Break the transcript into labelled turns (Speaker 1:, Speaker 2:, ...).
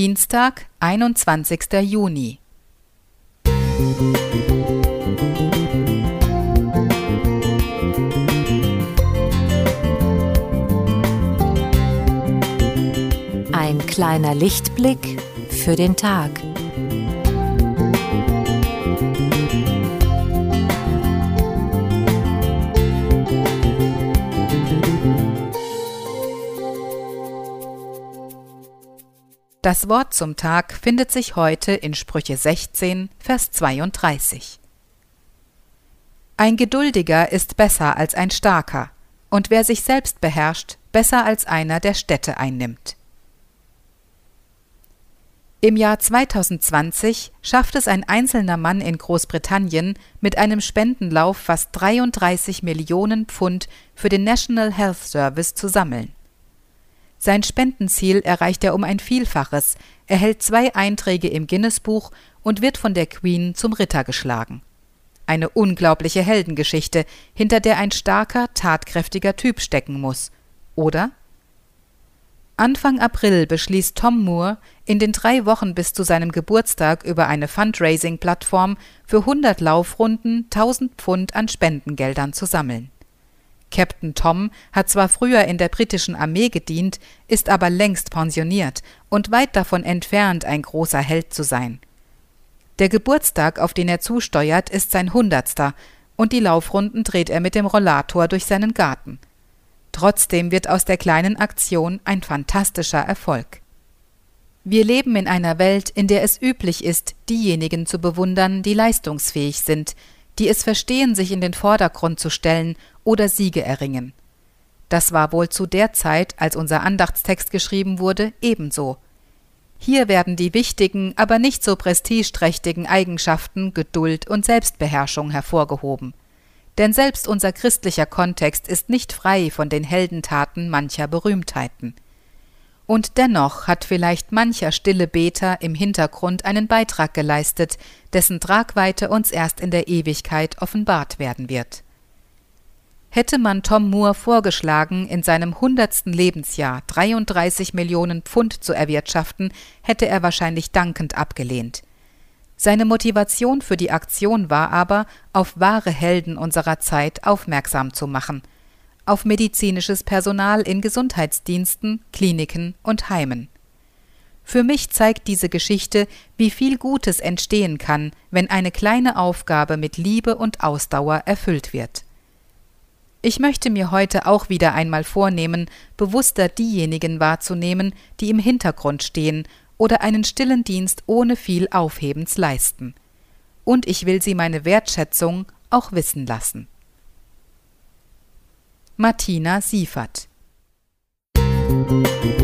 Speaker 1: Dienstag, 21. Juni.
Speaker 2: Ein kleiner Lichtblick für den Tag.
Speaker 1: Das Wort zum Tag findet sich heute in Sprüche 16, Vers 32. Ein Geduldiger ist besser als ein Starker, und wer sich selbst beherrscht, besser als einer, der Städte einnimmt. Im Jahr 2020 schafft es ein einzelner Mann in Großbritannien mit einem Spendenlauf fast 33 Millionen Pfund für den National Health Service zu sammeln. Sein Spendenziel erreicht er um ein Vielfaches, erhält zwei Einträge im Guinness-Buch und wird von der Queen zum Ritter geschlagen. Eine unglaubliche Heldengeschichte, hinter der ein starker, tatkräftiger Typ stecken muss. Oder? Anfang April beschließt Tom Moore, in den drei Wochen bis zu seinem Geburtstag über eine Fundraising-Plattform für 100 Laufrunden 1000 Pfund an Spendengeldern zu sammeln. Captain Tom hat zwar früher in der britischen Armee gedient, ist aber längst pensioniert und weit davon entfernt, ein großer Held zu sein. Der Geburtstag, auf den er zusteuert, ist sein hundertster, und die Laufrunden dreht er mit dem Rollator durch seinen Garten. Trotzdem wird aus der kleinen Aktion ein fantastischer Erfolg. Wir leben in einer Welt, in der es üblich ist, diejenigen zu bewundern, die leistungsfähig sind, die es verstehen, sich in den Vordergrund zu stellen oder Siege erringen. Das war wohl zu der Zeit, als unser Andachtstext geschrieben wurde, ebenso. Hier werden die wichtigen, aber nicht so prestigeträchtigen Eigenschaften Geduld und Selbstbeherrschung hervorgehoben. Denn selbst unser christlicher Kontext ist nicht frei von den Heldentaten mancher Berühmtheiten. Und dennoch hat vielleicht mancher stille Beter im Hintergrund einen Beitrag geleistet, dessen Tragweite uns erst in der Ewigkeit offenbart werden wird. Hätte man Tom Moore vorgeschlagen, in seinem hundertsten Lebensjahr 33 Millionen Pfund zu erwirtschaften, hätte er wahrscheinlich dankend abgelehnt. Seine Motivation für die Aktion war aber, auf wahre Helden unserer Zeit aufmerksam zu machen – auf medizinisches Personal in Gesundheitsdiensten, Kliniken und Heimen. Für mich zeigt diese Geschichte, wie viel Gutes entstehen kann, wenn eine kleine Aufgabe mit Liebe und Ausdauer erfüllt wird. Ich möchte mir heute auch wieder einmal vornehmen, bewusster diejenigen wahrzunehmen, die im Hintergrund stehen oder einen stillen Dienst ohne viel Aufhebens leisten. Und ich will sie meine Wertschätzung auch wissen lassen. Martina Siefert. Musik